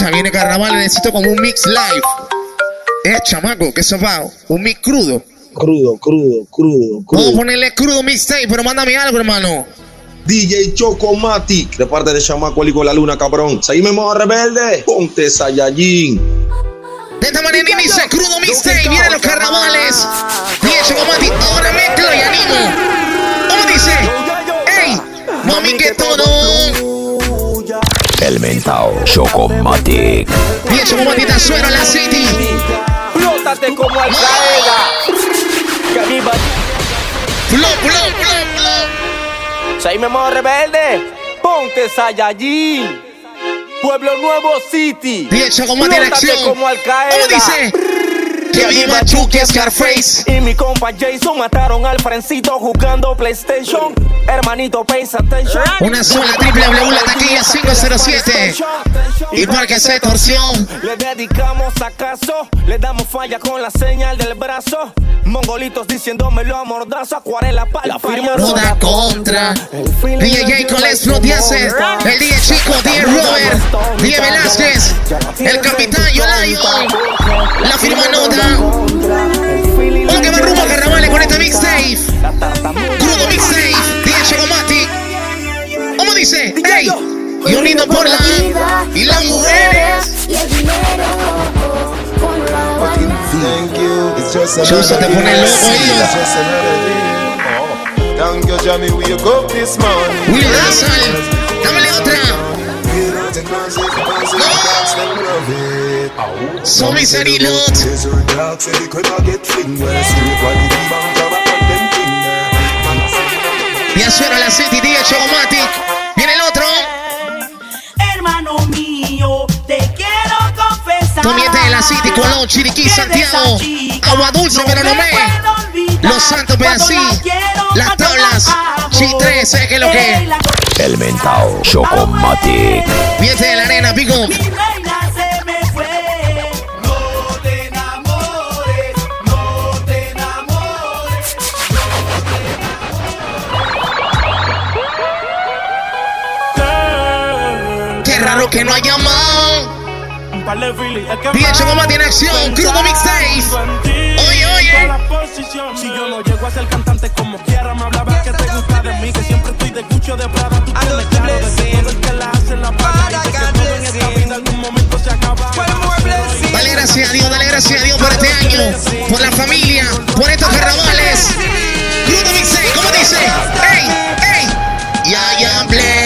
Ya viene carnaval, necesito como un mix live. Eh, chamaco, que eso va. Un mix crudo. Crudo, crudo, crudo, Vamos a crudo. ponerle crudo mixtape, pero mándame algo, hermano. DJ Chocomatic, de parte de Chamaco con la Luna, cabrón. Seguime modo rebelde. Ponte Saiyajin. De esta manera inicia crudo mixtape. Vienen los carnavales. Y Chocomati, ahora mezclo y animo. ¿Cómo dice? ¡Ey! Mami, que todo. El mentao Chocomatic. Y Chocomati, te suena la city. Flótate como Al Qaeda. Flow, flow, flow, flow. Soy modo rebelde. Ponte Saiyajin. Pueblo Nuevo City. Y Chocomati en Flótate acción. como Al ¿Cómo Qaeda. dice? Que viva Chucky Scarface. Y mi compa Jason mataron al Frencito jugando PlayStation. Hermanito, pay attention. Una sola triple W, la taquilla 507. Y porque se torció. Le dedicamos acaso, le damos falla con la señal del brazo. Mongolitos diciéndomelo a mordazo, acuarela para la firma. No da contra. DJ J con Les el DJ Chico, DJ Robert, DJ Velázquez, el Capitán Yolayo, la firma nota. Vamos que va rumbo a carnavales con este mixtape. Crudo mixtape, DJ Chocomatic. ¿Cómo dice? ¡Ey! Y unido por la y las mujeres. Y el dinero con la Thank you. It's just Chuso te pone loco. Thank you, Dazzle, dámele otra. Get So miserilot. Desert dog say the crib a get fingers. Straight while the demon grab up on them fingers. Ya suena la City, DJ Chocomatic. Viene el otro. Hermano mío, te quiero confesar. Tomiete de la City, Colón, Chiriquí, Santiago. Agua dulce, pero no me. Los Santos, Pedasí. Las tablas. Chi3, sé que lo que. El mentao Chocomatic. Viene de la arena, pico. Que no haya más. Un par de es que DJ más Chocomatic en acción. Crudo mixtape. Oye, oye. Si yo no llego a ser cantante como quiera, me hablaba que te gusta de mí, que siempre estoy de cucho de Prada. Tú tienes claro de que todo el que la hace la paga y de que todo en esta vida algún momento se acaba. Dale gracias a Dios, dale gracias a Dios por este año, por la familia, por estos carnavales. Crudo mixtape, ¿cómo dice? ¡Ey! ¡Ey! Ya, ya, bless.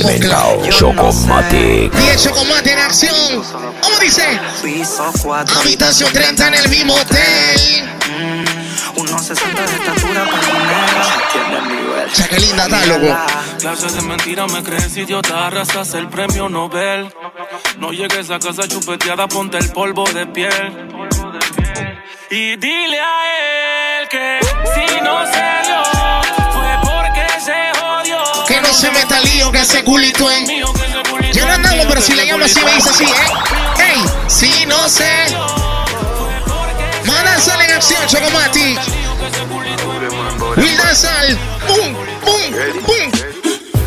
El mentao Chocomatic. DJ Chocomate en acción. ¿Cómo dice? Piso 4. Habitación 30 en el mismo hotel. Unos 60 de estatura linda está, loco. Clases de mentira me crees idiota, arrasas el premio Nobel. No llegues a casa chupeteada, ponte el polvo de piel. Y dile a él no se meta lío, que ese culito es. Ya no mío, pero si le llamo así me dice así. ¿eh? ¡Ey! Si no sé. Mana sale en acción, Chocomati. Will. ¡Pum! ¡Pum!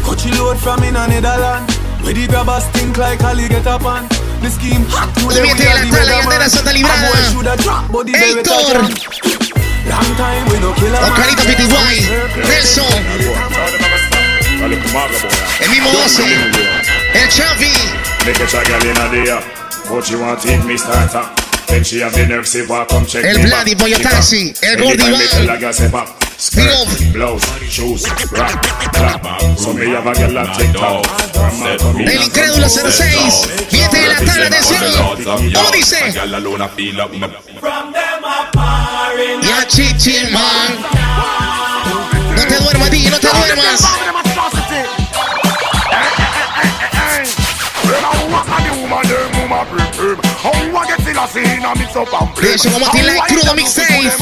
Coachy load from in a Netherland. Where the grabbers think like Ali get up on. The scheme hot to viste we la the tala y. Andera Librada. the Héctor. Long time we no kill a man. Oscarito Pitiguay. Nelson. El mismo 12. El Chavi. Make a check girl in a day. But she want take me starter. Then she have the nerve say walk come check El Vladi, Pick up. Taxi, el say pop. Skirt, blouse, shoes, rap, clap. So me have a girl El incrédulo come 06. Viene de la tabla, atención. ¿Cómo dice? Ya chichi, man. No te duermas, DJ, no te duermas. them And who a the woman them whom a prefer And who a get the lassie in a mix up and play Listen, I'm a thing like crew mix safe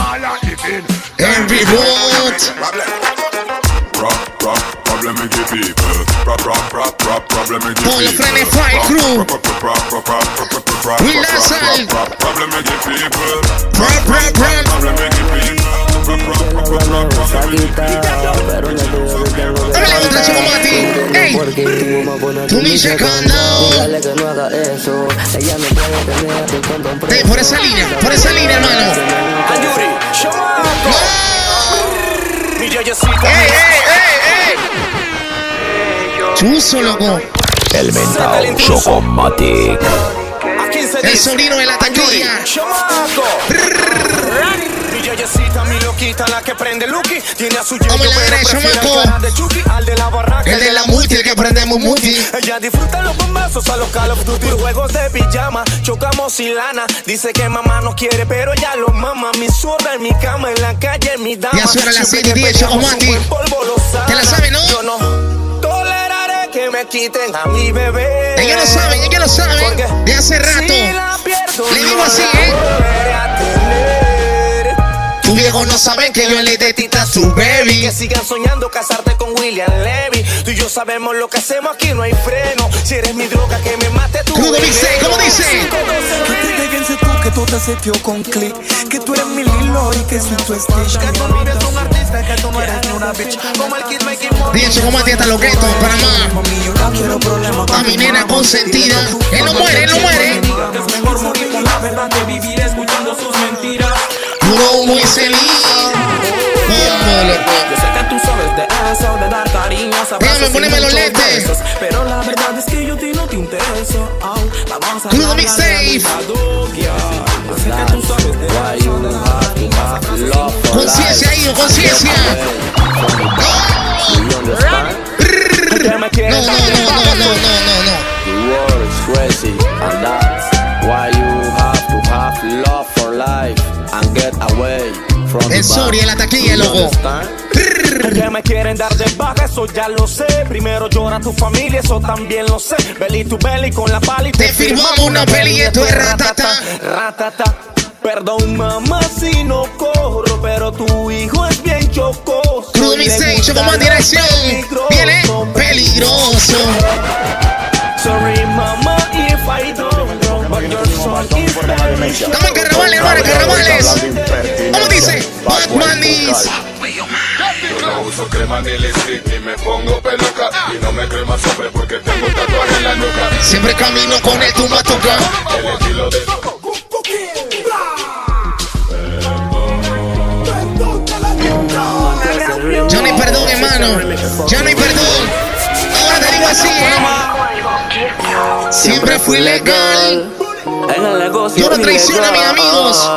Every vote Rock, rock, problem with the people Rock, rock, rock, rock, problem with the people Pull your friend and fry crew We last time Problem with the people Rock, rock, rock Problem with the people Rock, rock, rock, problem with the people Porque tu mamá pone tu misa cantado. Dígale que no haga eso. Ella no puede tener tu condón. Hey, por esa línea, por esa línea, hermano. Ayuri, ¡No! ¡Ey, ey, ey, ey! ¡Chuso, loco! El mental Chocomatic. El sonido de la taquilla. ¡Chamaco! Mi yeyecita, mi loquita, la que prende Lucky. Tiene a su yeyo, la pero prefiere al de Chucky, al de la barraca. El de la multi, el que prendemos multi. Ella disfruta los bombazos a los Call of Duty, juegos de pijama, chocamos sin lana. Dice que mamá no quiere, pero ya lo mama. Mi zurda en mi cama, en la calle, mi dama. Ya suena Siempre 7 y que 10, peleamos, Chocomati. un buen polvo lo sabe. ¿Te la sabe, no? Yo no toleraré que me quiten a mi bebé. Ellos lo saben, ellos lo. Porque De hace rato. la Le digo así, la ¿eh? Volveré a tener. Tu viejo no saben que yo le de tita a su Que baby. sigan soñando casarte con William Levy. Tú y yo sabemos lo que hacemos aquí, no hay freno. Si eres mi droga, que me mate tu Crudo dice. ¿cómo dice? Que te tú, que tú te setió con click. Que tú eres mi Lilo y que soy tu Stitch. Que tú no eres un artista, que tú no eres ni una bitch. Como el kid making money. Dije Chocomati hasta loqueto, Panamá. Mami, yo no quiero problemas A mi nena consentida. Él no muere, él no muere. Es mejor morir con la verdad que vivir escuchando. Puro muy feliz. Yo sé que tú sabes de eso, de dar cariño, ponerme los lentes. Pero la verdad es que yo ti no te intereso. Vamos a Crudo darle mixtape. a la doquia. From the El Sori en la taquilla, loco. Que me quieren dar de baja, eso ya lo sé. Primero llora tu familia, eso también lo sé. Belly to belly con la pala y Te firmamos una peli y esto es ratata. Ratata. Perdón, mamá, si no corro, pero tu hijo es bien chocoso. Crudo Mixtape, gusta Chocomán lo dirección. Viene peligroso. Sorry, mama, if I don't Estamos en carnavales, hermano, en carnavales. ¿Cómo dice? Batman is. Yo no uso crema ni lipstick ni me pongo peluca Y no me crema sobre porque tengo tatuaje en la nuca Siempre camino con el tumatuca. El estilo de Ya no hay perdón, hermano. Ya no hay perdón. Ahora te digo así, ¿eh? Siempre fui legal. En el negocio Yo no traiciono a mis amigos.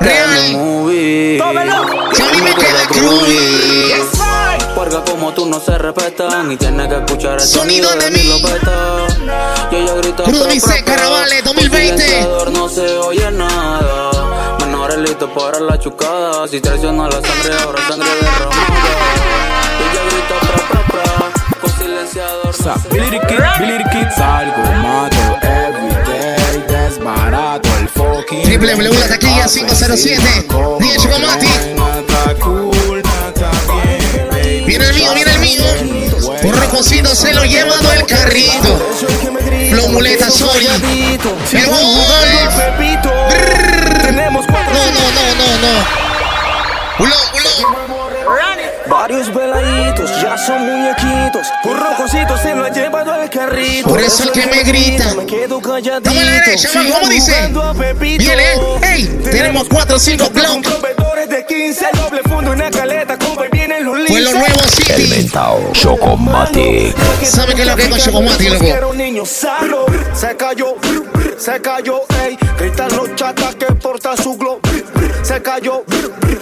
Real. mí me queda groovy. Porque como tú no se respetan y tienes que escuchar el Sonido sonido, de de mi mí. lopeta. Yo ya grito Crudo dice, pro, pro. Carnavales Con 2020. silenciador no se oye nada. Menores listos para la chucada. Si traiciona la sangre, ahora sangre derramada. Yo ya grito. Con silenciador no Billy the Kid, Billy the Kid, salgo mato desbarato el fucking. Triple W la taquilla 507. Dije Chocomati. Viene el mío, viene el mío. Por rococito se lo lleva todo el carrito. Flow muleta Sori. El. Tenemos No, no, no, no, no. Ulo, ulo. Varios veladitos, ya son muñequitos. Un rococito se lo ha llevado el carrito. Por eso el que me grita. Me quedo calladito. Estamos a la derecha, man, ¿cómo dice? Viene, ey, tenemos 4 o 5 Con blocks. proveedores de 15, doble fondo, una caleta, compa, vienen los Fue lo nuevo City. mentao Chocomatic. ¿Sabe qué es lo que es con Chocomati, loco? Era un niño sano, se cayó, se cayó, ey. Gritan los chatas que porta su glow. Se cayó,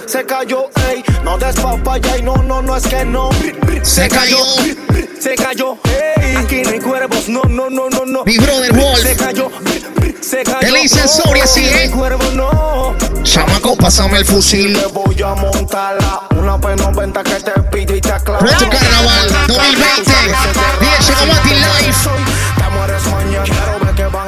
se cayó, ey. No des papaya y no, no, no es que no. Se cayó. Se cayó, ey. Aquí no hay cuervos, no, no, no, no, no. Mi brother Wolf. Se cayó, se cayó. Él dice el Sori así, Aquí no hay ¿eh? cuervos, no. Chamaco, pásame el fusil. Te voy a montarla. Una P90 que te pide y te aclara. Reto Carnaval 2020. Dije Chocomati Live.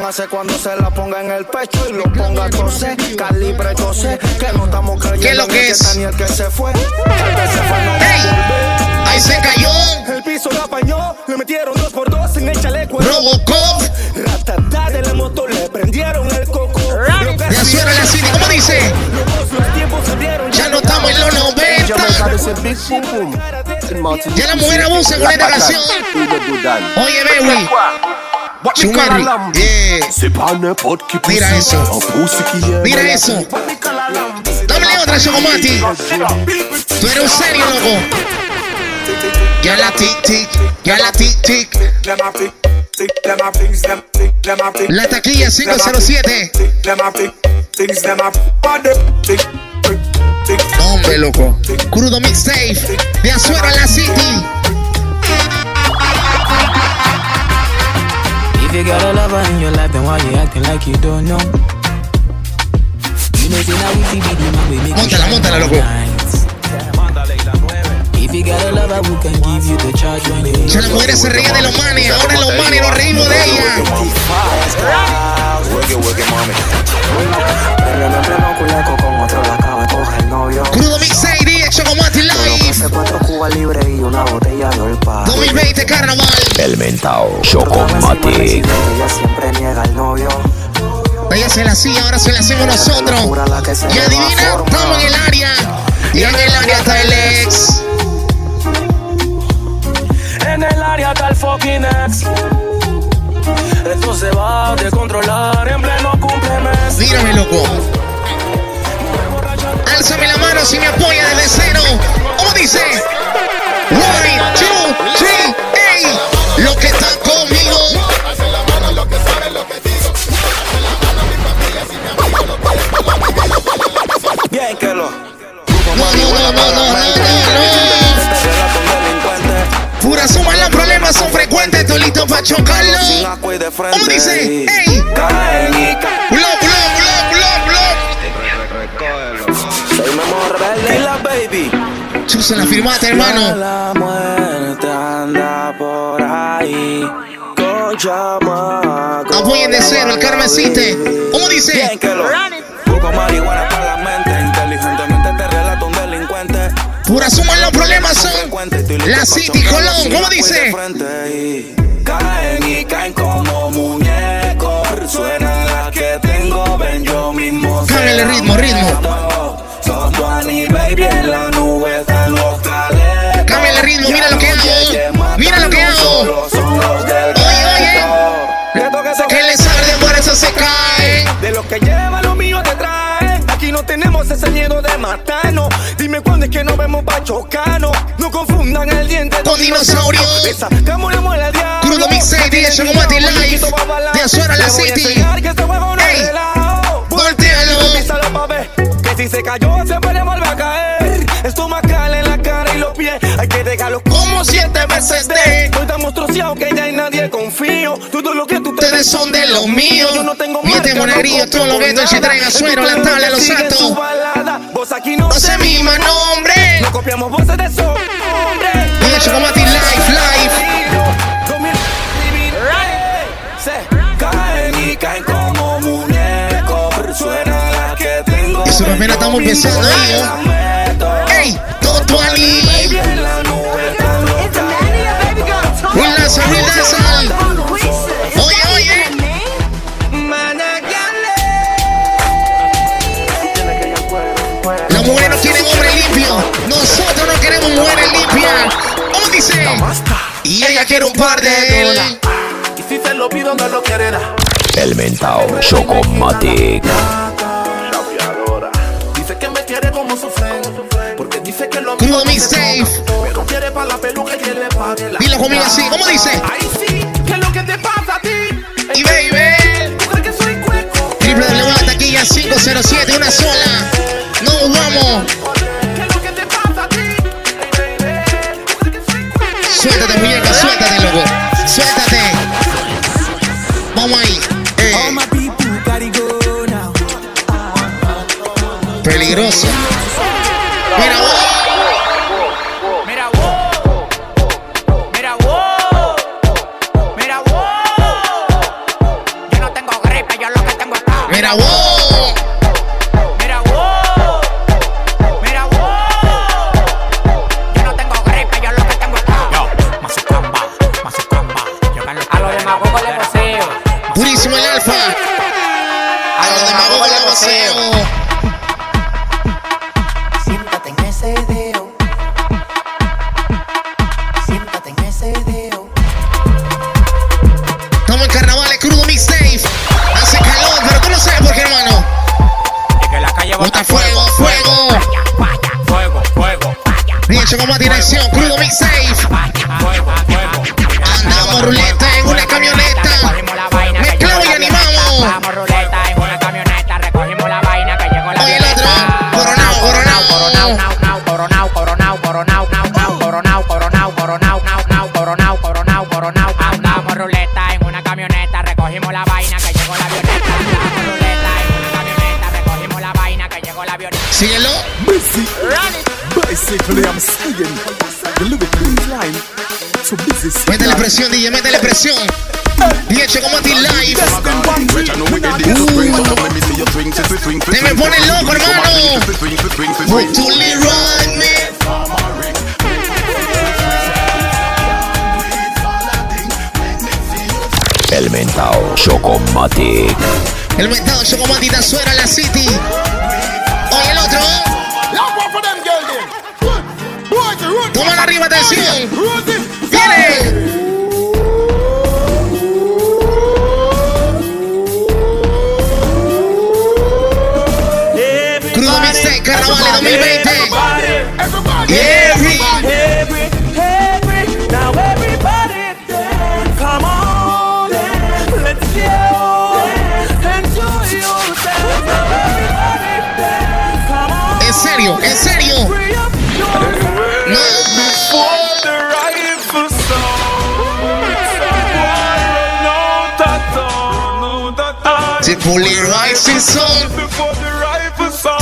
Póngase cuando se la ponga en el pecho y lo ponga a toser. Calibre 12, que no estamos creyendo ¿Qué es lo que es? ni el que se fue. El que se fue no va a ¡Ey! Ahí se cayó. El piso lo apañó, le metieron dos por dos en el chaleco. Robocop. Ratatá de la moto, le prendieron el coco. De Azuero la City, ¿cómo dice? Ya no estamos en los 90. Ya la mujer abusa con esta canción. Oye, baby. Chumari. Yeah. Mira eso. Mira eso. Dame otra, Chocomati. Tú eres un serio, loco. Ya la tic tic, ya la tic tic. La taquilla 507. No, hombre, loco. Crudo mixtape. De Azuero a la City. If you got a lover in your life, then why you acting like you don't know? You know, say now we see the man, we make you Móntala, shine móntala, all loco. night. If you got a lover who can give you the charge when you Ya las mujeres se reían de los manes. Ahora los manes nos reímos de ella. Con la. Crudo Live. Hace cuatro cubas libres y una botella de olpa. 2020 Carnaval. El mentao Ella Chocomatic. siempre niega el novio. Ella se la hacía, ahora se la hacemos nosotros. Y adivina, estamos en el área. Y en el área está el ex. En el área está el fucking ex. Esto se va a descontrolar en pleno cumplemes. Mírame, loco. Álzame la mano si me apoya desde cero. ¿Cómo dice? One, two, three, ey. Lo que está conmigo. Bien que lo. Pura suma, los problemas son frecuentes. Estoy listo para chocarlo. ¿Cómo dice? ¡Ey! ¡Blop, blop, blop, blop, blop! Soy Memo Rebelde y la baby. Chusa, la firmate, hermano. La muerte anda por ahí. Apoyen de cero, el carmesite. ¿Cómo dice? Poco marihuana para la mente. Inteligentemente te relato un delincuente. Pura suma, los problemas son la City Colón. ¿Cómo dice? Caen y caen como muñecos. Suena la que tengo, ven yo mismo. Cámbiale ritmo, ritmo. Son Juan baby en la nube ritmo, mira lo que hago. Mira lo que hago. Oye, oye. Que les arde, por eso se caen. De lo que lleva lo mío te trae. Aquí no tenemos ese miedo de matarnos. Dime cuándo es que nos vemos pa' chocarnos. No confundan el diente Con dinosaurio. Le sacamos la muela diablo. Crudo DJ Chocomati Live. De Azuero a la Te voy a City. este Ey. Voltealo. Que si se cayó se puede volver a caer. Estomacal en siete veces de. Estoy tan monstruoseado que ya en nadie confío. Todo lo que tú te Ustedes son de los míos. Yo no tengo Miente no todo lo que se traen nada. Azuero, la tabla, los santos. su balada. Vos aquí no No se mima nombre. No copiamos voces de. Se caen y caen como muñecos. Suena la que tengo. Eso que apenas estamos empezando ahí, ¿eh? ¡Ey! Relaza, relaza. Oye, oye. Las mujeres no quieren hombres limpios. Nosotros no queremos mujeres limpias. ¿Cómo dice? Y ella quiere un par de él. Y si te lo pido, no lo. El mentao Chocomatic. Pague la. Dilo conmigo así. ¿Cómo dice? Ahí sí, ¿qué es lo que te pasa a ti? Y baby. ¿Tú crees que soy cueco? Triple W la taquilla 507, una sola. No vamos. ¿Qué es lo que? Suéltate, muñeca, suéltate, loco. Suéltate. Vamos ahí. Eh, peligroso. Mira, vos. Presión, DJ, métele presión. Hecho como ti live. Uh, te me pone loco, hermano. El mentao Chocomatic. El mentado Chocomatita suena en la City. Oye, el otro. Toma la arriba, atención. Viene. Mixtape, Carnavales 2020. Every. Now everybody dance, come on, dance, let's go, enjoy yourself. Now everybody dance, come on. En serio, en serio. No. Before the rifle sound,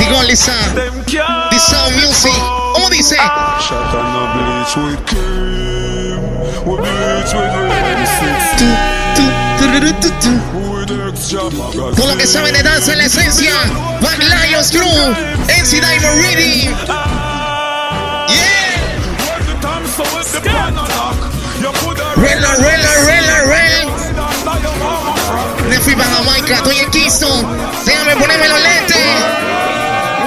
Digo, Lisa. sound music. ¿Cómo dice? Shot on the bleach with cream, we bleach with red Tu, tu, tururu, tu, tu. with extra magazine. Todo lo que saben de danza en la esencia. Black Lions Crew. NC Diamond Reading. Yeah. Rela, rela, rela, rela. Me fui para Jamaica, estoy en Kingston. Déjame ponerme los lentes.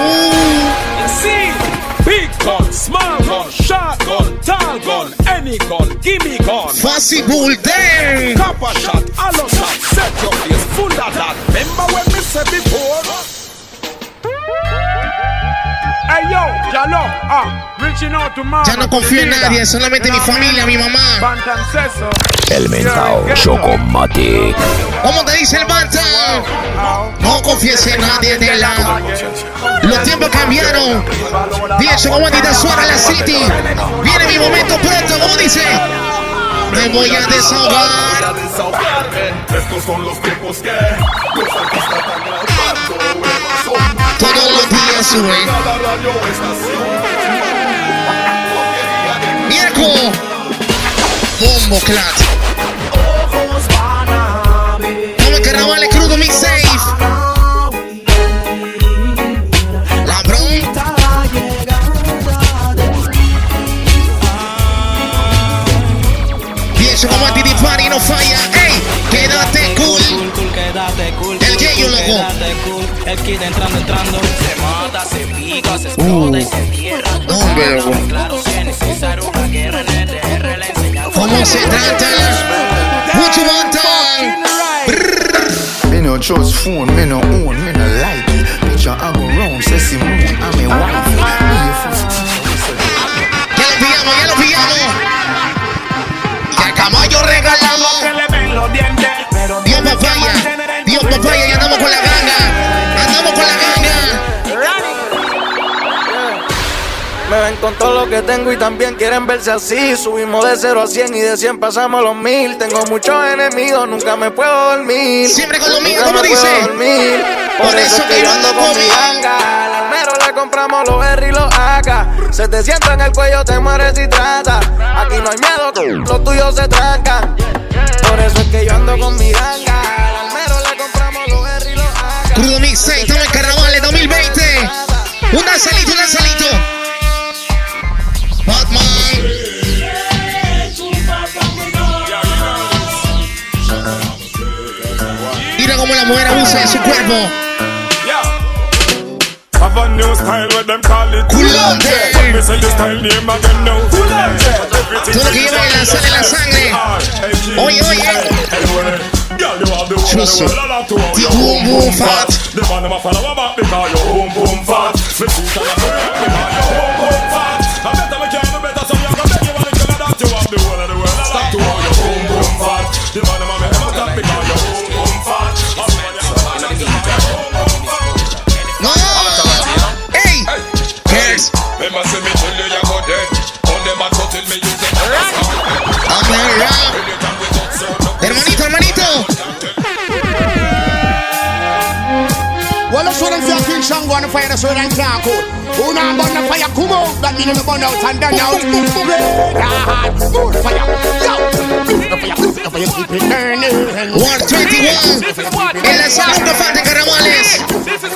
Uh, See, big gun, small gun, short gun, tall gun, any gun, gimme gun. Fancy Bull Damn. Copper shot, hollow shot, set your face full of that. Remember when me said before? Ya no confío en nadie, solamente mi familia, mi mamá. El mentao Chocomatic. ¿Cómo te dice el Banta? No confíes en nadie de la. Los tiempos cambiaron. Diez como te suena la City. Viene mi momento pronto, ¿cómo dice? Me voy a desahogar. Estos son los tiempos que Radio estación. Miércoles. Bombo Clat. El kid entrando, entrando. Se mata, se pica, se explota y se tierra. Hombre, loco. Claro, si es necesario una guerra en NTR, le enseñamos. ¿Cómo se trata? Mucho montan. Me no trust phone, me no own, me no like it. Picture I go round, say Simone, I'm a wife. Me Ya lo pillamos, ya lo pillamos. Que a caballo regalamos. Que le ven los dientes, pero Dios papaya, Dios papaya, y andamos con la ganga. Con todo lo que tengo y también quieren verse así. Subimos de 0 a 100 y de 100 pasamos los 1000. Tengo muchos enemigos, nunca me puedo dormir. Siempre con lo mío, Nunca ¿cómo me puedo dice? Por, Por eso eso es que yo ando con mi ganga. Al almero le compramos los R y los AK. Se te sienta en el cuello, te mueres si trata. Aquí no hay miedo, los tuyos se trancan. Por eso es que yo ando con mi ganga. Al almero le compramos los R y los AK. Crudo Mixtape, estamos en Carnavales 2020. Un danzalito, un danzalito. Cómo la mujer abusa de su cuerpo. Have a new style where them call it. Culante. But me say the style name again now. Todo lo que lleva en la sangre, en la sangre. Oye, oye. Girl, you have the one Chuso. of the world, I love to how The you boom, boom fat. The man them a follow back because you boom boom fat. Me see that you because you boom boom fat. I better me can't do better so you can beg you one girl that you have the one of the world, I love to how you boom boom fat. The man king song go on the fire, so them can't cool. Who not burn the fire, come out. That mean the burn out and then out. Red hot, good fire. Yo, the fire, the fire, keep it burning. 121. En la sala nunca falta carnavales.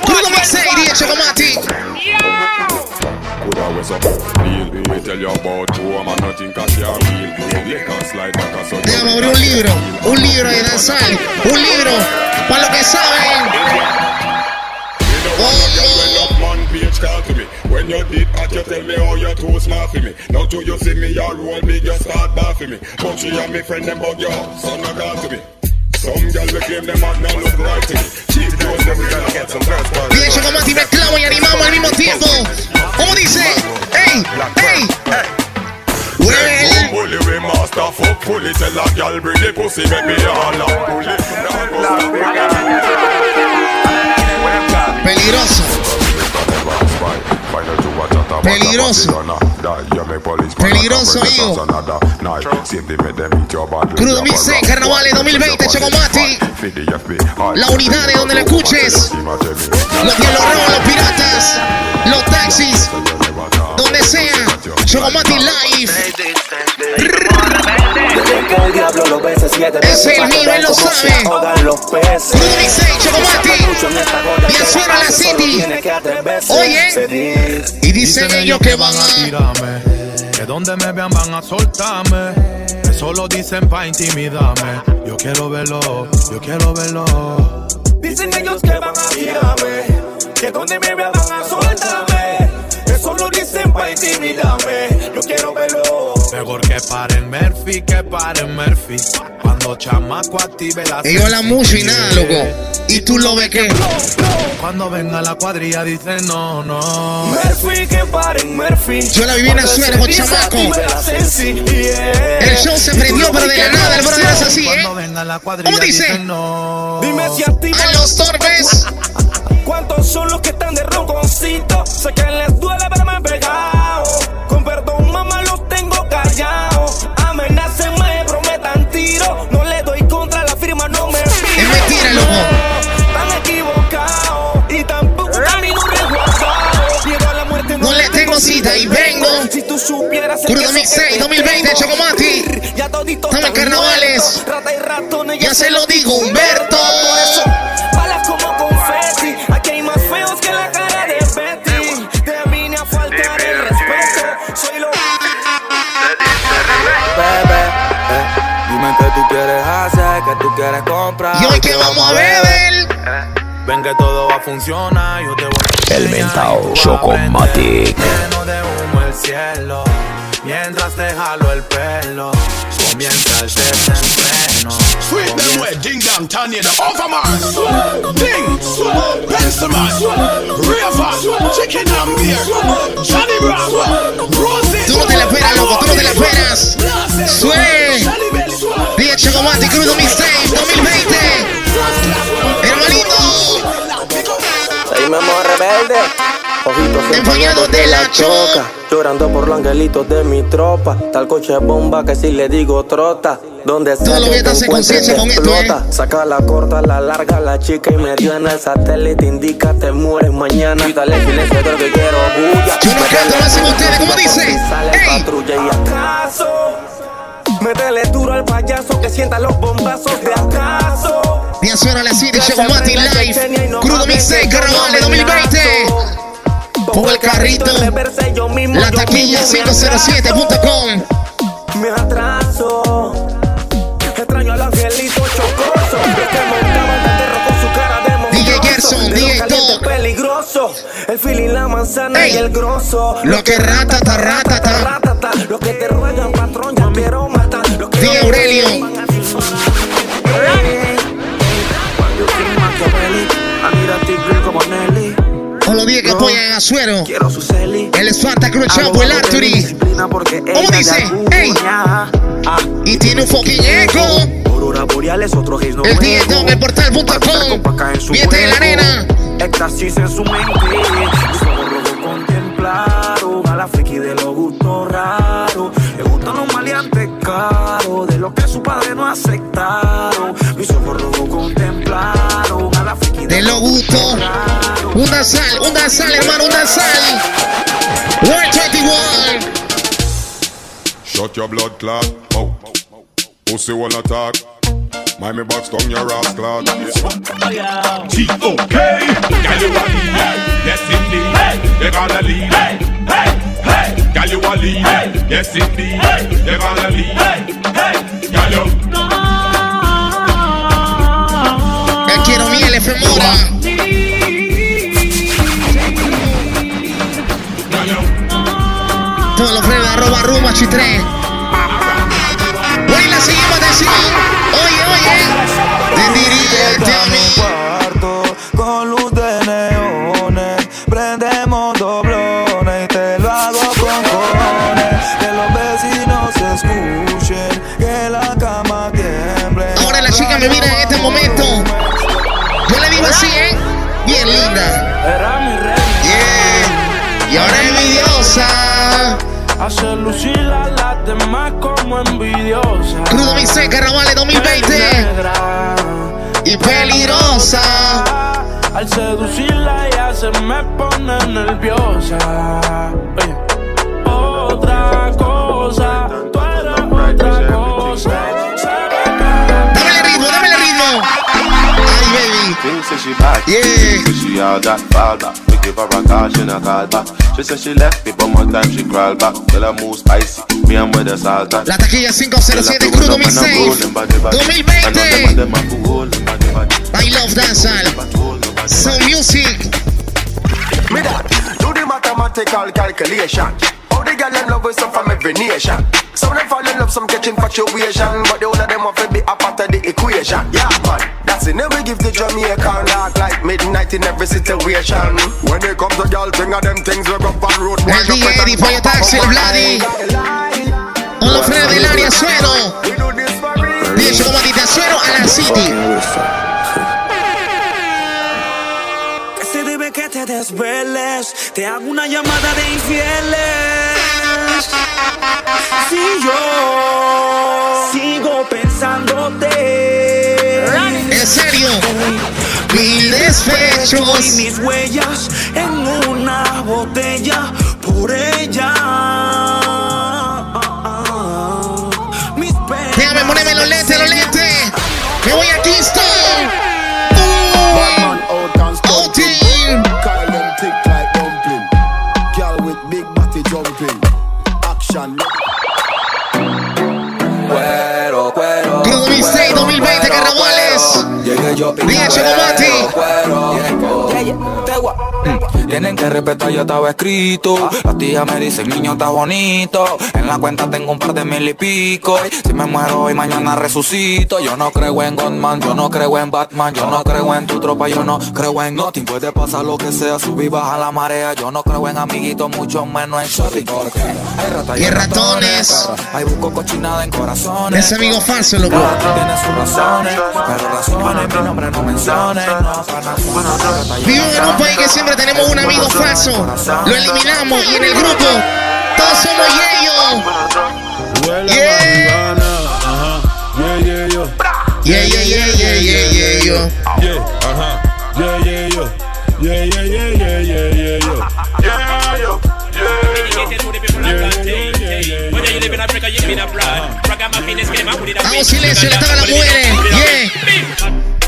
Crudo Mixtape, DJ Chocomati. Could always up deal We tell you about two man nothing cause you're real Lick and slide back a son Déjame abrir un libro. Un libro de danzar. Un libro. Para los que saben. Man page call to me When you did that you tell me how you too smart for me Now to you see me all roll me just start back me But she and me friend them bug you son of God to me Some girl we claim them had no look right to me Cheap clothes them we gotta get some girls for DJ Chocomati mezclamos y animamos al mismo tiempo. ¿Cómo dice? ¡Ey! ¡Ey! Well, bully we master fuck fully Tell a girl bring the pussy make me all up bully Peligroso. Peligroso. Peligroso, hijo. Crudo Mixtape, Carnavales 2020, Chocomati. La unidad de donde lo escuches. Los que lo roban, los piratas, los taxis, donde sea. Chocomati Live. Es el mío, él lo sabe. Crudo Mixtape, Chocomati. En que solo City. tiene que atreverse. Oye. Y dicen ellos que van a. tirarme. Que donde me vean van a soltarme. Que solo dicen pa' intimidarme. Yo quiero verlo, yo quiero verlo. Dicen ellos que van a tirarme, que donde me vean van a soltarme. Eso lo dicen para intimidarme. Yo quiero verlo. Mejor que paren Murphy, que paren Murphy. Cuando chamaco active la Ellos hablan mucho y nada, loco. Y tú lo ves que. Cuando venga la cuadrilla dicen no, no. Murphy, que paren Murphy. Yo la viví en Azuero con chamaco. El show se prendió, pero de la nada el brother es así, ¿eh? Cuando venga la cuadrilla ¿Cómo dice? Dime si a ti A los torbes. ¿Cuántos son los que están de ronconcito? Sé que les duele verme pegado. Cita y vengo. Si tú supieras el Crudo queso Mixtape que te 2020, tengo. Chocomati. Ya Estamos en carnavales. Rata y ratones, Ya se lo digo, Humberto. Por eso, balas como confeti. Aquí hay más feos que la cara de Betty. Te vine a faltar el respeto. Soy lo Bebé, eh, dime qué tú quieres hacer, qué tú quieres comprar. Y hoy que vamos a beber. Ven que todo va a funcionar, yo te voy a El mentao Chocomatic. Lleno de humo el cielo, mientras te jalo el pelo. Comienza el desenfreno. Sweet them way, ding dong, tornado, overman. Ding, Pensaman, Raven, Chicken and Beer, Johnny Bravo, Rosie. Tú no te la esperas, loco. Tú no te la esperas. Sue. DJ Chocomati, Crudo Mixtape 2020. Seguimos rebelde. Ojitos Empañados de la choca. Llorando por los angelitos de mi tropa. Tal coche bomba que si le digo trota. Donde sea que te encuentres conciencia con esto, explota. Saca la corta, la larga, la chica y me dio en el satélite. Indica, te mueres mañana. Quítale el silencio que quiero bulla. Yo no canto, lo hacen ustedes. ¿Cómo dice? Sale Ey. patrulla y acaso. Métele duro al payaso que sienta los bombazos de acaso. 10 horas la City, Show Mati Live, Crudo Mixtape, Carnaval 2020. Pongo el carrito, la taquilla 507.com. Me atraso, extraño al angelito chocoso. DJ Gerson, DJ Peligroso, el feeling, la manzana y el grosso. Lo que rata, ta, rata, ta. Lo que te ruegan, patrón, ya quiero matar. DJ Aurelio. Los días que apoyan a Suero. Celi. El Esparta Cruz Chapo, el Arturi. ¿Cómo dice? Ey. Ah, Y tiene un fucking eco. Aurora boreales, otro gays no El. 10 el portal.com. De la arena. Éxtasis en su mente. Mis ojos rojos contemplaron a la friki de los gustos raros. Le gustan los maleantes caros, de que su padre no aceptaron. Mis ojos rojos contemplaron a la friki De lo gusto. Un danzal, un danzal, hermano, un danzal. World 21. Shut your blood clot. Oh. Pussy wanna talk. Mind me box down your ass clot. G.O.K. Girl, you a lead. Yes, indeed. They gonna lead. Hey, hey, hey. Girl, you a lead. Yes, indeed. They gonna lead. Hey, hey. Girl, you. Ya quiero miel, Efemora. Los frenos arroba rumba chitre. Hoy la seguimos atención. Oye, oye. Diría con luz de neones. Prendemos doblones y te lo hago con cojones. Que los vecinos escuchen, que la cama tiemble. Ahora la chica me mira en este momento. Yo le digo así, ¿eh? Bien linda. Hacer lucir a las demás como envidiosa. Crudo mi seca, Carnavales 2020. Negra. Y peligrosa. Al seducirla ya se me pone nerviosa. Oye. Otra cosa, say she bad, Yeah. say she all that fall back. We give her a call, she not call back. She say she left me, but more time she crawl back. Tell her move spicy, me and with the salt and La taquilla 507 Crudo Mi 2020. I love dancehall. Sound music. That, the mathematical calculation. How the girl them love with some from every nation. Some them fall in love, some catch infatuation, but the whole of them have to be a part of the equation. Yeah, man, that's it. Never give the Jamaican dark like midnight in every situation. When it comes to girl, thing of them things we go on road. El DJ Eddie Pollo Taxi, el Vladi. Con los frenos del área suero. De hecho, como dice suero a la City. Te desveles. Te hago una llamada de infieles. Si yo sigo pensándote. En serio. Mil despechos. Y mis huellas en una botella por ella. Mis penas Déjame ponerme los lentes, los lentes. Cuero, cuero. Safe 2020 Carnavales. Llegué yo Día Chocomati. Tienen que respetar, ya estaba escrito. Las tías me dicen, niño, está bonito. En la cuenta tengo un par de mil y pico. Si me muero hoy, mañana resucito. Yo no creo en Godman, yo no creo en Batman. Yo no creo en tu tropa, yo no creo en nothing. Puede pasar lo que sea, subir, baja la marea. Yo no creo en amiguitos, mucho menos en shorty. Porque hay ratas Y ratones. Hay busco cochinada en corazones. Ese amigo falso, loco. Tiene sus razones, pero razones, mi nombre no menciones. No, Vivo en un país que siempre tenemos un amigo falso. Lo eliminamos y en el grupo todos somos ellos. Yeah. Yeah, yeah, yo. Yeah, yeah, yeah, yeah, yeah, yeah, yo. Yeah, ajá. Yeah, yeah, yo. Yeah, yeah, yeah, yeah, yeah, yeah, yo. Yeah, yo. Silencio, le estaba la. Yeah.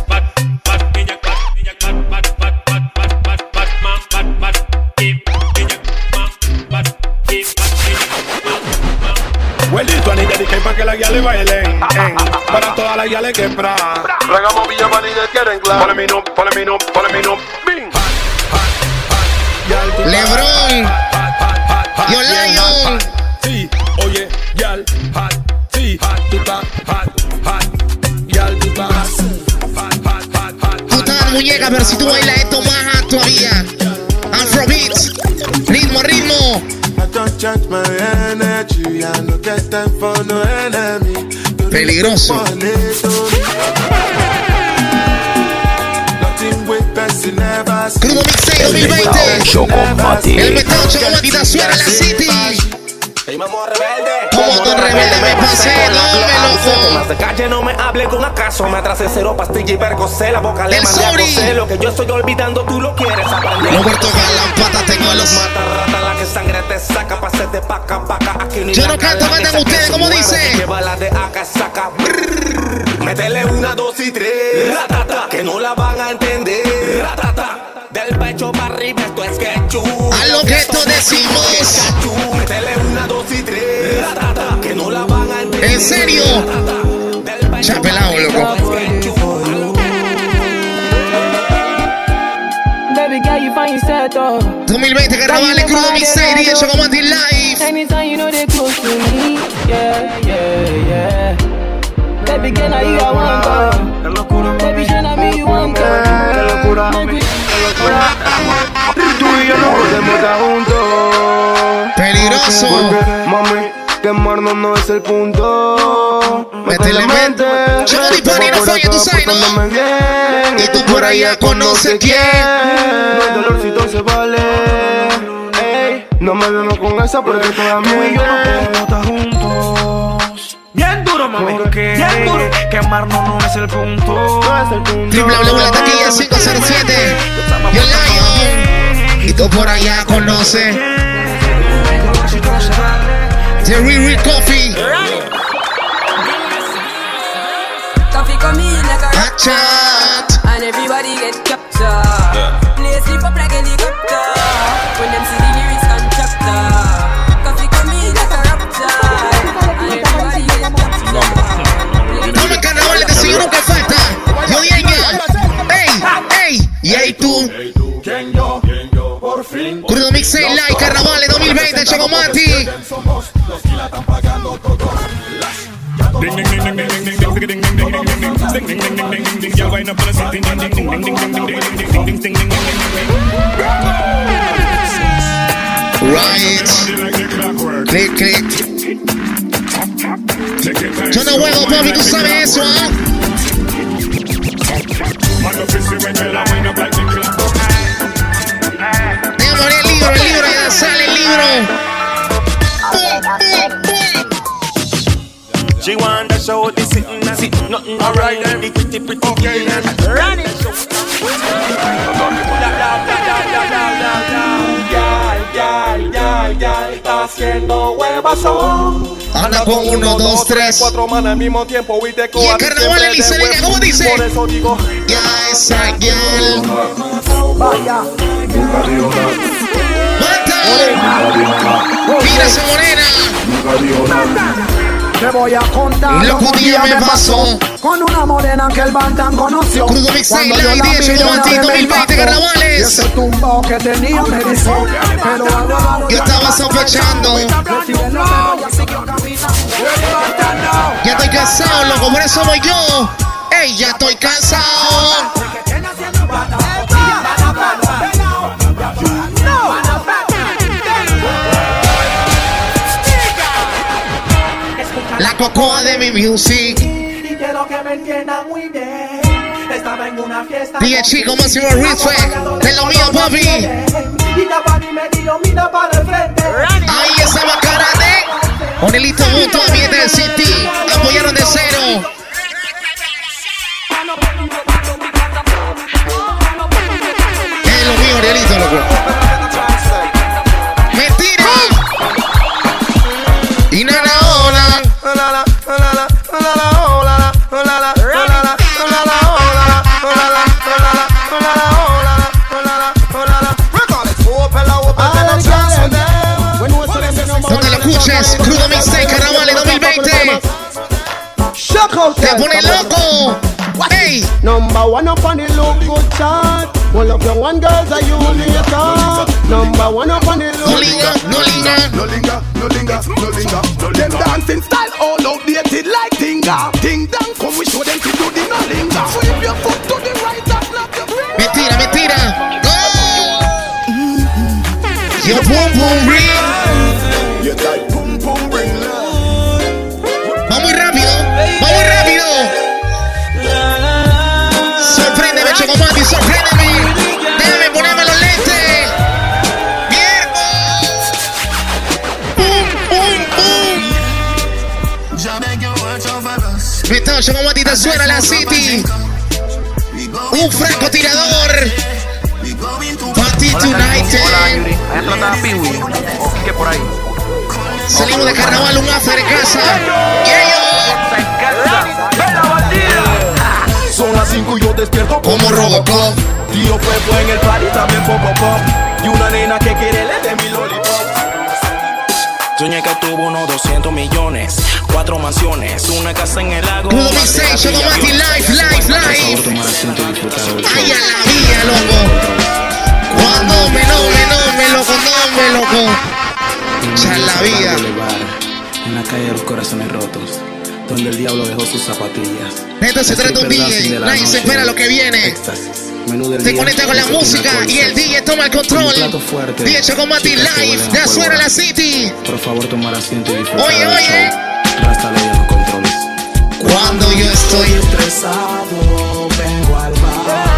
Huelito a dedica pa' que la guía le bailen. Para todas las guía le quebra. Regamos Villa para que quieren claro. Ponle mi no, ponle mi no, ponle mi no. Bing. Lebron. Yolayo. Sí, oye, yal, hat, sí, hat, yal, tuta, hat, hat, muñeca, pero si tú bailas esto más todavía. I don't change my energy. I no get time for no enemy. Peligroso. Nothing with person never see. Crudo Mixtape 2020. Chocomatic. El metado chocomatita suena la city. Vamos rebelde. Como don rebelde me pasé, me Más de calle no me hable con acaso Me atrasé cero pastilla y vergocé La boca le mandé Lo que yo estoy olvidando tú lo quieres aprender Roberto Galán, pata tengo los. Mata rata la que sangre te saca Pa' hacerte paca paca Aquí Yo no canto, que ustedes, se ¿cómo mueve, dice? Lleva la de acá saca. Métele una, dos y tres Ratata, Que no la van a entender Ratata. Del pecho para arriba esto es ketchup A lo que esto decimos. Serio? Chapelado, oh, loco. Baby girl, you find yourself though. 2020 carnavales, crudo mixtape y el Live. Anytime you know they close to me, yeah, yeah, yeah. Baby girl, now you I want go. Baby, show now me you want go. Make we- Tú y yo no podemos estar juntos. Peligroso. Porque, mami, quemarnos no es el punto. Métele mente. Chori, Pani, no falla, tú sabes, ¿no? bien. Y tú por allá conoces quién. No hay dolorcito se vale. Ey, no me vemos con esa porque toda mí y yo no podemos estar juntos. Bien duro, mami. Porque Bien duro. quemarnos no es el punto. No es el punto. Triple W, la taquilla 507. Y el Lion. Y tú por allá conoces. The Real Real Coffee. Coffee come in like a Hot chat. And everybody get captured Play sleep up like helicopter When them see the lyrics contractor Coffee come in like a raptor And everybody get captured Vamos al carnaval, te sigo nunca falta. Yo diga. Ey, ey. Y ahí tú. ¿Quién yo? Crudo Mix Live Carnavales 2020 Chavo la. Right. Click. Yo no tú sabes. ¿ah? Libro, el libro, ya sale el libro. She want to show the sitting and sitting nothing alright then the pretty pretty okay then run it Está haciendo huevazón. Anda con uno, dos, tres. Cuatro manos al mismo tiempo. Y te Y el carnaval en Liceria, ¿cómo dice? Por eso digo. Ya esa girl. Vaya. Mira esa morena. Te voy a contar Lo que un día me pasó. con una morena que el Bantan conoció. Cuando yo la 10 vi, Chocomatic una vez me 2020 impactó. carnavales. Y ese tumbao que tenía me dijo, pero ahora Yo estaba sospechando. Ya estoy cansado, loco, por eso voy yo. Ey, ya estoy cansado. Cocoa de mi music. Y quiero que me entienda muy bien. Estaba en una fiesta. DJ Chico, máximo respect. De lo mío, papi. Y la pani me dijo, mira para el frente. Ahí estaba Karate. Onelito junto a Miete del City. Apoyaron de cero. Es lo mío, Onelito, loco. Mentira. Y nada, Crudo Mixtape Carnavales 2020. Te pone loco. Hey. Number one up on the good chart. Well, up your one girls are you later. Number one up on the No linger, no linger. No linger, no linger, no linger. Them dancing style all outdated like Tinga. Ding dong, come we show them to do the no linger. Sweep your foot to the right and snap your Mentira, mentira. Yo, boom, boom, ring. You like boom, boom, ring. Va muy rápido, va muy rápido. Sorpréndeme, Chocomati, sorpréndeme. Pum. Gustavo Chocomati te suena la City. Un francotirador. Party Tonight. Hola, Yuri. Allá está Piwi. ¿Qué por ahí? Salimos de carnaval, un after en casa. Son las 5 y yo despierto como Robocop. Tío Pepo en el party también pop pop pop. Y una nena que quiere le de mi lollipop. Soñé que tuvo unos 200 millones, cuatro mansiones, una casa en el lago. Pudo mi seis, Chocomati, live, live, live. Ay, a la vida, loco. Cuando me no, me no, me loco, no, me loco. Ya la vida. En la calle de los corazones rotos, donde el diablo dejó sus zapatillas. Esto se trata de un DJ, nadie se espera lo que viene. Te conecta con la música y el DJ toma el control. DJ Chocomati live, de Azuera la City. Por favor, tomar asiento y disfrutar Oye, oye. los controles. Cuando yo estoy estresado, vengo al bar.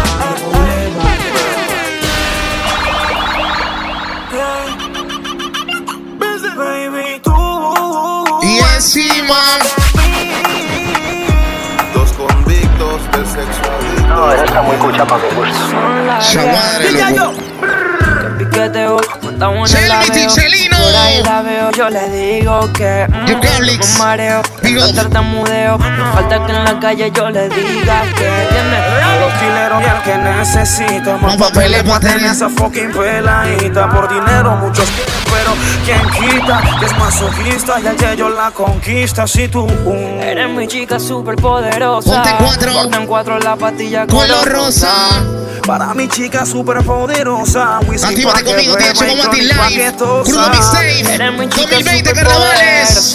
Y encima. No, esa está muy cucha para que guste. Chamadre, loco. piqueteo, el Chelmiti, laveo. Chelino. Por ahí la veo, yo le digo que mm, un mareo, Digo. tengo tartamudeo. No falta que en la calle yo le diga que tiene Los quileros y el que necesita Más papeles para tener esa fucking peladita Por dinero muchos quieren, pero quien quita Que es masoquista y al yo la conquista Si tú Eres mi chica super poderosa. Ponte cuatro. Ponte en cuatro la patilla Color rosa. Para mi chica super poderosa Actívate conmigo, beba DJ y Chocomati Johnny pa' live. Crudo Mixtape. Eres mi chica 2020 super carnavales.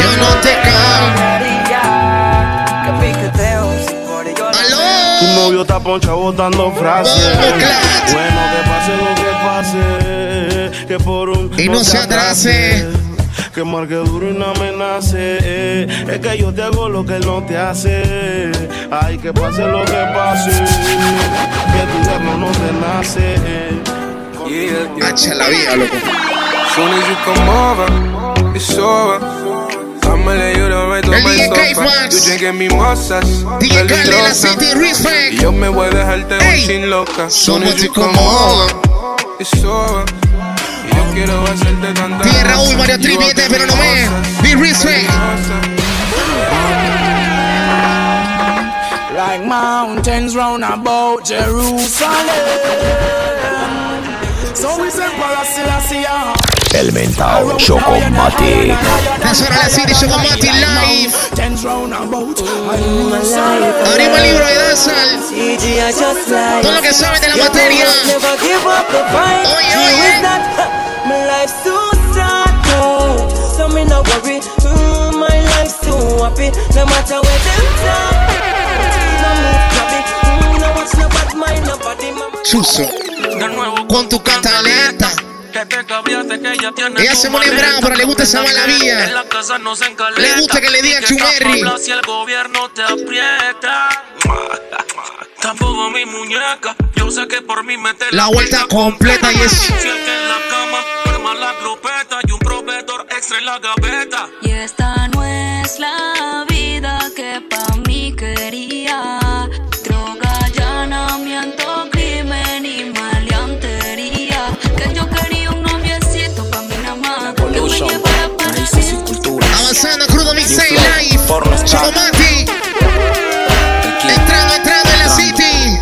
Yo no te cambio. Aló. Tu novio está poncha botando frases. Bueno, que pase lo que pase. Que por un. Y no se atrase. Que marque duro y no amenace. Es que yo te hago lo que él no te hace. Ay, que pase lo que pase. Que tu yerno no te nace. Hacha la vida, loco. Soon as you come over, it's over. I'ma lay you down right on my sofa. You drinking mimosas, DJ Khaled, la peligrosa. City, respect. Y yo me voy a dejarte un chin loca. Soon as you come over, it's over. Y yo quiero hacerte tanta Tierra. Raúl, Mario Triviete, pero no me. Be respect. Like mountains round about Jerusalem. So we say Selassie, El mentao Chocomati. Azuera la City, Chocomati live. Mountains round about Abrimos el libro de danza. Todo lo que saben de la materia. Oye, oye. My life's too sad, no. So me no worry. Mm, my life's too happy. No matter where them talk. Chuzo. Con tu cataleta. Ella se pone brava, pero le gusta esa mala vida. Le gusta que le digan chumerri. Si el gobierno te aprieta. Tampoco mi muñeca. Yo sé que por mí mete La vuelta completa y es. En la cama, arma la glopeta y un proveedor extra en la gaveta. Y esta no es la Chocomati. Entrando, entrando en la City.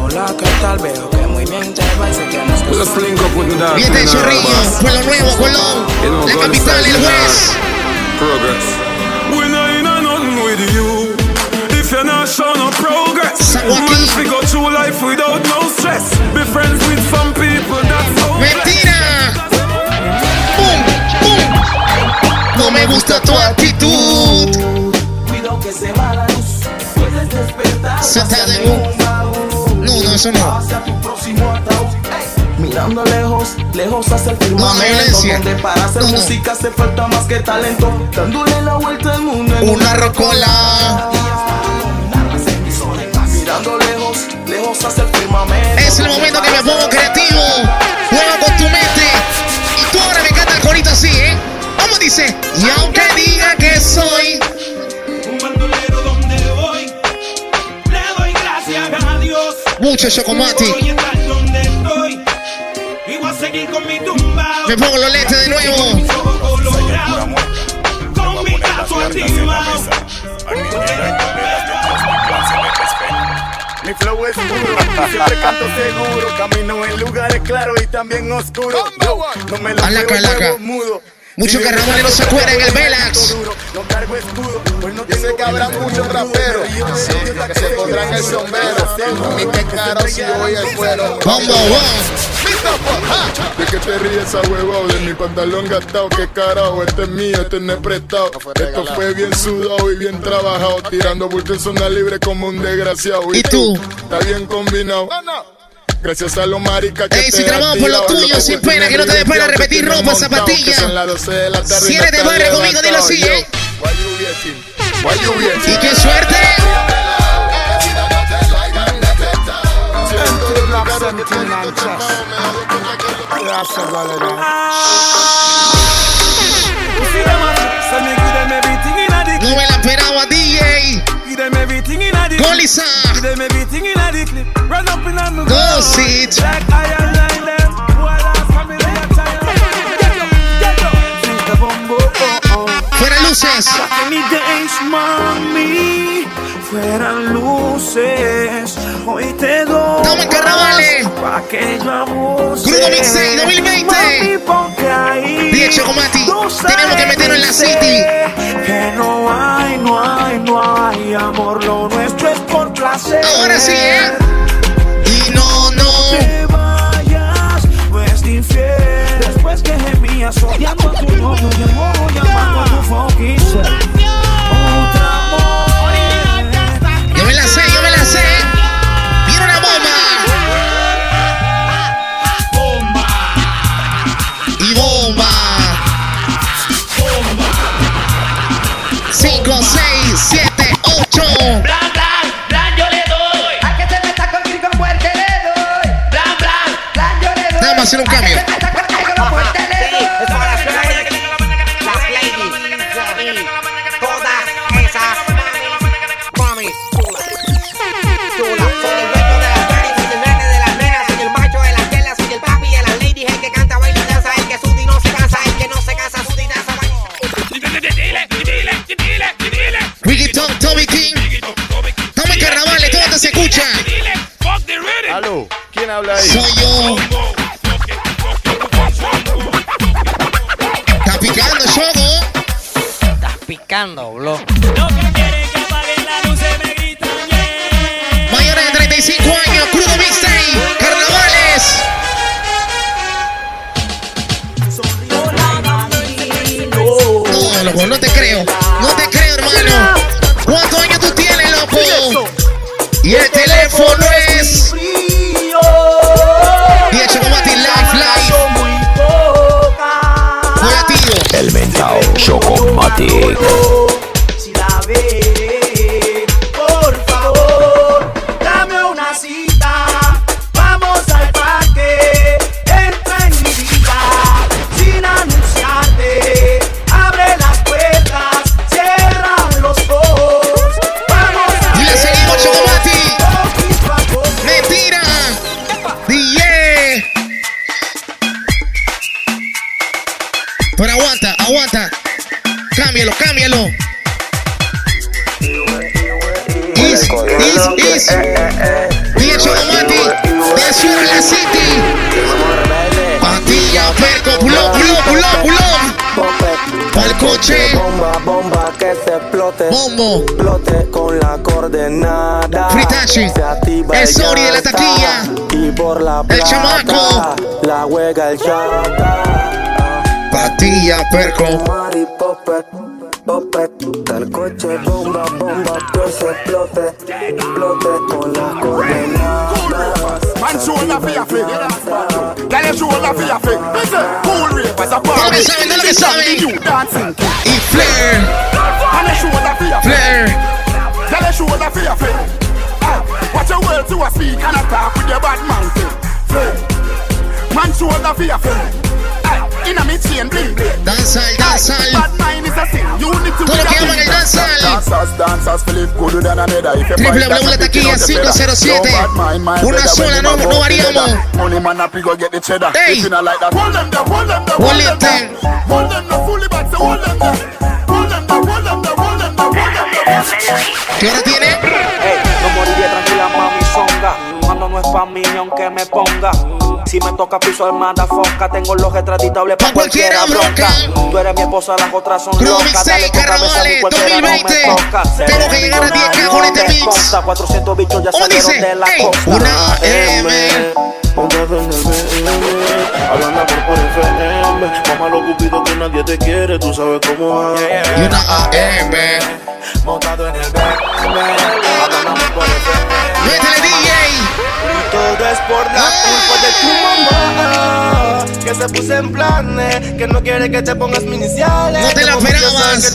Hola, ¿qué tal? Veo que muy bien te va y sé que no es Let's link up with the dance. Viene el Chorrillo, Pueblo Nuevo, Colón. La capital, el West. Progress. We know you know nothing with you. If you're not showing no progress, San Joaquín. Man, we go through life without no stress. Be friends with some people, me gusta tu actitud. Cuidado que se va la luz. Puedes despertar. No, no, eso no. Hacia tu próximo ataúd. Ey. Mirando lejos, lejos hacia el firmamento. Donde para hacer no. música hace falta más que talento Dándole la vuelta al mundo en Una rocola. Mirando lejos, lejos hacia el firmamento Es el momento que me pongo creativo. Dice? Y aunque diga que soy. Un bandolero donde voy. Le doy gracias a Dios. Mucho chocolate. Voy a estar donde estoy. Y voy a seguir con mi tumba. Me pongo los lentes de nuevo. Con mi caso activado. Mi flow es puro, siempre canto seguro, camino en lugares claros y también oscuros. Yo no me lo Alaca, alaca. juego mudo. Muchos Sigue carnavales se acuerdan en el Velax. No cargo escudo, pues no sé que habrá muchos raperos que se pondrán el sombrero. Mi que caro si yo voy al cuero. Bombo, ¿De qué te ríes a huevo? De mi pantalón gastado, qué carajo, este es mío, este no es prestado. Esto fue bien sudado y bien trabajado, tirando bulto en zona libre como un desgraciado. ¿Y tú? Está bien combinado. Gracias a los maricas que Ey, si trabajamos por lo tuyo, sin pena, que no te dé pena repetir ropa, montado, zapatilla. que son las 12 de la tarde y Si eres de barrio conmigo, dilo así. ¿eh? Why you waiting? Why you waiting? Y qué suerte. They may be thinking of the clip. Run up in. Go see it. I am them. Who family. Get up, get up. Fuera oh, oh. luces. Mommy. Fueran luces. Hoy te doy. En carnavales. Pa' que yo abuse. Crudo Mixtape 2020. Mami, Chocomati, tenemos que meternos en la city. Que no hay, no hay, no hay amor. Lo nuestro es por placer. Ahora sí, ¿eh? Y no, no. te vayas, no es infiel. Después que gemías odiando a tu novio y llamando a tu fucking Y bomba. 5, 6, 7, 8. Blan, blan, blan, yo le doy. A que se meta conmigo fuerte le doy. Blan, blan, blan, yo le doy. Vamos a hacer un cambio. Pero aguanta, aguanta. Cámbialo, cámbialo. Is, is, is. DJ Chocomati. De Sur la City. Patilla, perco, pulo, pulo, pulo, pulo. Pa'l coche. Bomba, bomba, que se explote. Bombo. Explote con la coordenada. Fritachi. El Sori de la taquilla. Y por la El chamaco. La huega el chata. Patilla, perco. Mari, popper, popper. Tal coche, bomba, bomba, se explote, explote con. Man, show la fia fe. Show la fia fe. Cool a party. Lo que. You. Y. Man, show la fia fe. Show la fia fe. Ah, watch your words you a speak and a talk with your bad man. Flair. Man, show la fia fe. Inna me chain bling bling. Danzal, danzal. Bad mind is a sin. You need to Todo lo be que a llaman el danzal. Dancers, dancers, Philip, good than another. If you Triple fight, W, la that's a taquilla big thing, 507. no bad mind, my Una sola, no- a no variamos. Money man up, go get the cheddar. Hey. If you not like that, hold them there, hold them there, Hold hold it them there. Hold them there, fully back, so hold them there. Hold them there, hold them there, hold them there, hold them there. ¿Qué hora tiene? Ey, no moriré tranquila, mami zonga. Cuando no es pa' mí, aunque me ponga. Si me toca piso armada foca, tengo los retratitables pa' cualquiera bronca. Tú eres mi esposa, las otras son locas. Dale tu cabeza, carnavales, mi cualquiera no me 2020. toca. Tengo que llegar a 10K con este mix. consta, 400 bichos ya ¿Cómo salieron de la costa. una M. Montado en el BM, hablando por por FM. Mamá lo cupido que nadie te quiere, tú sabes cómo es. Y una AM. Montado en el BM, hablando por FM. Todo es por la culpa de tu mamá Que se puso en planes Que no quiere que te pongas mis iniciales No te la esperabas.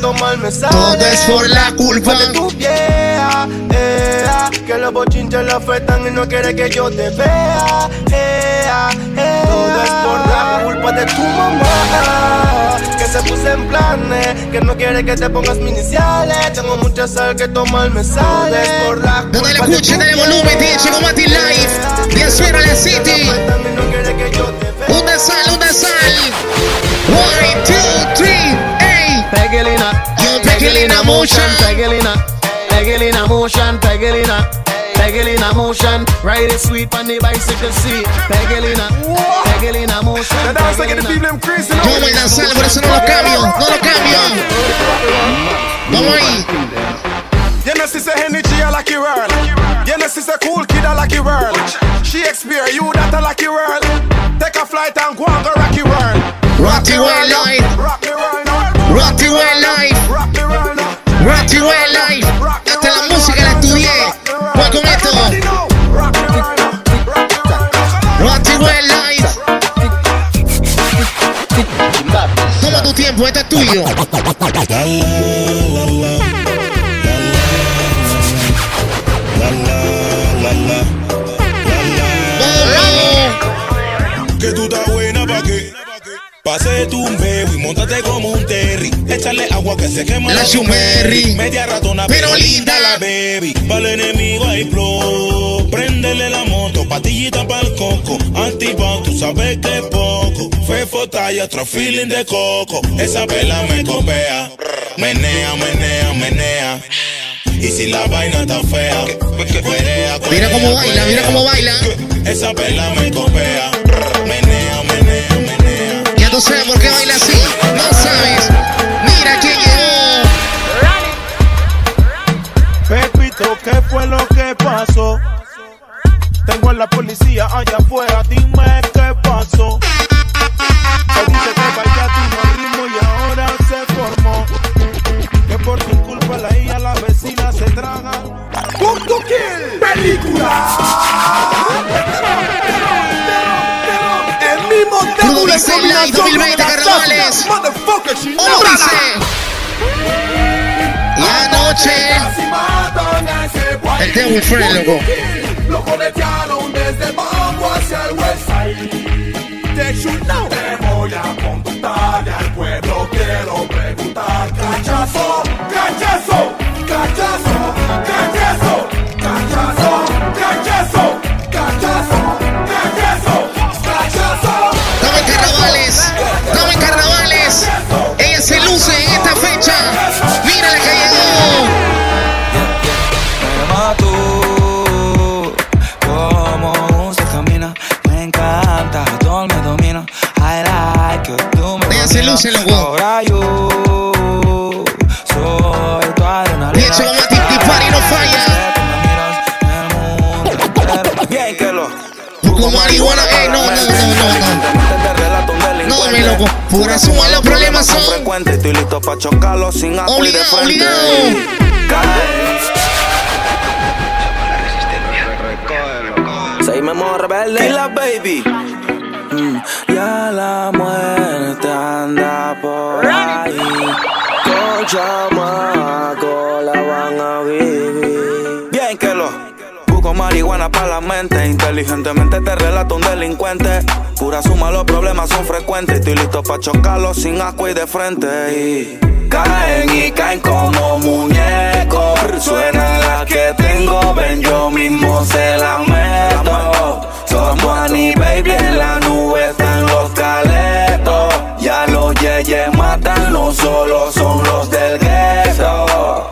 Todo es por la culpa. de tu vieja Que los bochinches la afectan Y no quiere que yo te vea ea, ea. Todo es por la culpa de tu mamá Que se puso en planes Que no quiere que te pongas mis iniciales Tengo mucha sal que tomar me sale Todo es por la No te lo escuchen, dale volumen, DJ Chico Mati Live. De Azuero la City. Un danzal, un danzal. One, two, three, hey. Pegelina, Yo, Pegelina motion. Pegelina, Pegelina motion, Pegelina, Peggle in a motion, ride it sweet on the bicycle seat. Peggle in a, peggle in a motion. La danza que te piden crazy. Yo voy a danzar, por eso no lo cambio, no lo cambio. Vamos ahí. Genesis a energy, I like you world. Genesis a cool kid, I like world. Shakespeare, you that a lucky world. Take a flight and go on go rocky world. Rocky world life. Rocky world life. Rocky world life. Rocky world life. Hasta la música la estudié. Toma tu tiempo, esto es tuyo. Que tú estás buena pa' qué. Pase tu La Shumerry. Media ratona, Pero linda. la baby. Para el enemigo hay flow. Préndele la moto, patillita para el coco. Antipop, tú sabes que es poco. Foto y otro feeling de coco. Esa vela me copea. Menea, menea, menea. Y si la vaina está fea, Mira cómo baila, mira cómo baila. Esa vela me copea. Menea, menea, menea. Ya tú sabes por qué baila así. No sabes. Mira quién ¿qué fue lo que pasó? Tengo a la policía allá afuera, dime qué pasó. Se dice que bailaste un ritmo y ahora se formó. Que por tu culpa la hija, la vecina se traga. Punto kill. Película. El mismo Crudo Devil en combinación 2020 con la carnavales. Motherfucker, she ¿Cómo noche. El tema muy friend, loco. Desde hacia el Te voy a tú. Como usted camina, me encanta, todo me domina. I like que tú me dominas. Ahora yo soy tu adrenalina. Y eso lo mata y party no falla. Bien que lo. Como marihuana, ey, eh, no, no, no, no, no. No, mi loco, pura suma, los problemas son. Frecuente, estoy listo para chocarlo sin agua y de frente. Obligado. Seguimos rebelde. Y la baby. Mm, ya la muerte anda por ahí. Con Marihuana para la mente. Inteligentemente te relato un delincuente. Pura suma, los problemas son frecuentes. Estoy listo para chocarlos sin asco y de frente. Y caen y caen como muñecos. Suena la que tengo, ven yo mismo se la meto. Somos Annie Baby en la nube están los caletos. Ya los yeyes matan, no solo son los del gueto.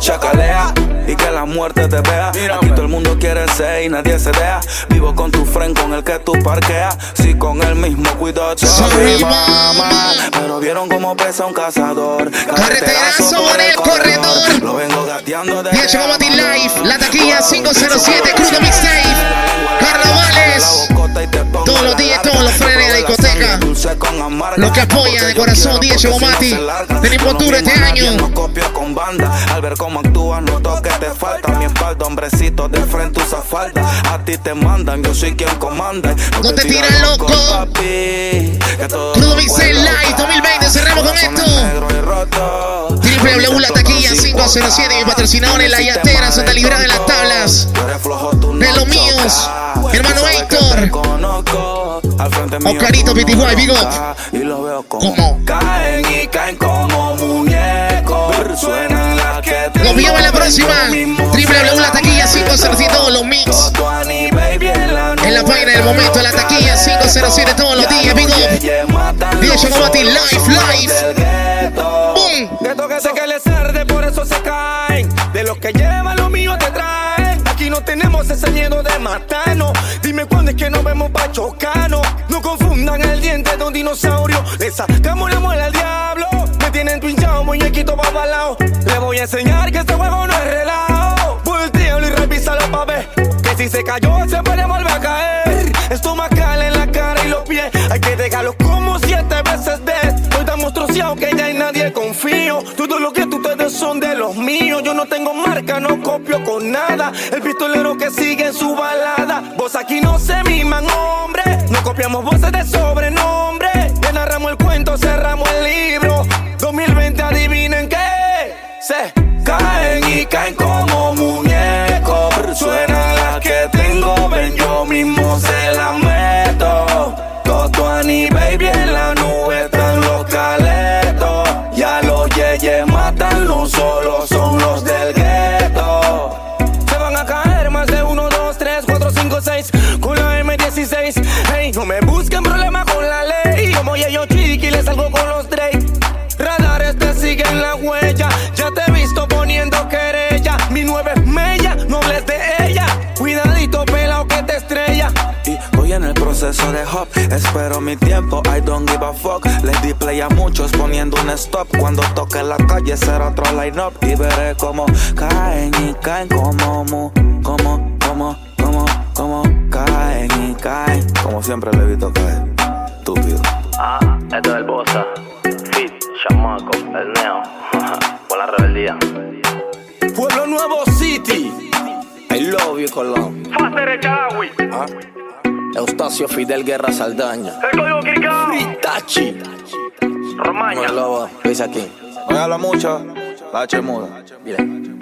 Chacalea y que la muerte te vea. Aquí todo el mundo quiere ser y nadie se deja. Vivo con tu friend con el que tú parqueas. Si con el mismo cuido Sorry, mamá. Pero vieron cómo pesa un cazador. Carreterazo por el corredor. Lo vengo gateando de 10 Comedy Live, la taquilla 507, Crudo Mixtape, Carnavales, todos los días, todos los frenes de discoteca, los que apoyan de corazón, 10 Chocomati, tenemos tour este año. No copio con banda. Al ver cómo actúas, noto que te falta. Mi espalda, hombrecito, de frente usa falda. A ti te mandan, yo soy quien comanda. No te tiras loco. Crudo Live 2020, cerramos con esto. www, la taquilla 507, mi patrocinador en la yatera, Santa Librada de las tablas. De los míos, hermano Héctor. Oscarito Pitiguay, big up. Y lo veo como caen y caen como muñecos. Suenan las que te en la próxima. www, la taquilla 507, todos los mix. En la página del momento, la taquilla 507, todos los días, up. 10 Chocomati. Boom. Gueto que sé que les arde, por eso se caen. De los que llevan lo mío te traen. Tenemos ese miedo de matarnos. Dime cuándo es que nos vemos pa' chocarnos. No confundan el diente de un dinosaurio. Le sacamos la muela al diablo. Me tienen pinchado, muñequito pa' balao. Le voy a enseñar que este juego no es relajo. Voltealo y revísalo pa' ver. Que si se cayó, se puede volver a caer. Estomacal en la cara y los pies. Hay que dejarlo como siete veces de. Estoy tan monstruoseado que nadie confío. Todo lo que tú te des son de los míos. Yo no tengo marca, no copio con nada. El pistolero que sigue en su balada. Vos aquí no se miman, hombre. No copiamos voces de sobrenombre. Ya narramos el cuento, cerramos el libro. 2020, adivinen qué. Se caen y caen como muñecos. Suena la que tengo, ven yo mismo se los yeyes matan, no solo son los del gueto. Se van a caer más de uno, dos, tres, cuatro, cinco, seis con la M16. Hey, no me busquen problemas con la ley. Como yo chiqui, le salgo con los Drake. Radares te siguen la huella. Ya te he visto poniendo querella. Proceso de hop, espero mi tiempo, I don't give a fuck. Les di play a muchos poniendo un stop. Cuando toque la calle será otro line up y veré cómo caen y caen como mu, como, como, como, como caen y caen. Como siempre le he visto caer, estúpido. Ah, esto es el Bosa, Fit, Chamaco, el Neo, por la rebeldía. Pueblo Nuevo City. I love you, Colón. Ah. Eustacio Fidel Guerra Saldaña. El código Kirikao. Fritachi. Romaña. Lobo, veis aquí. No habla mucho, la H muda. Bien.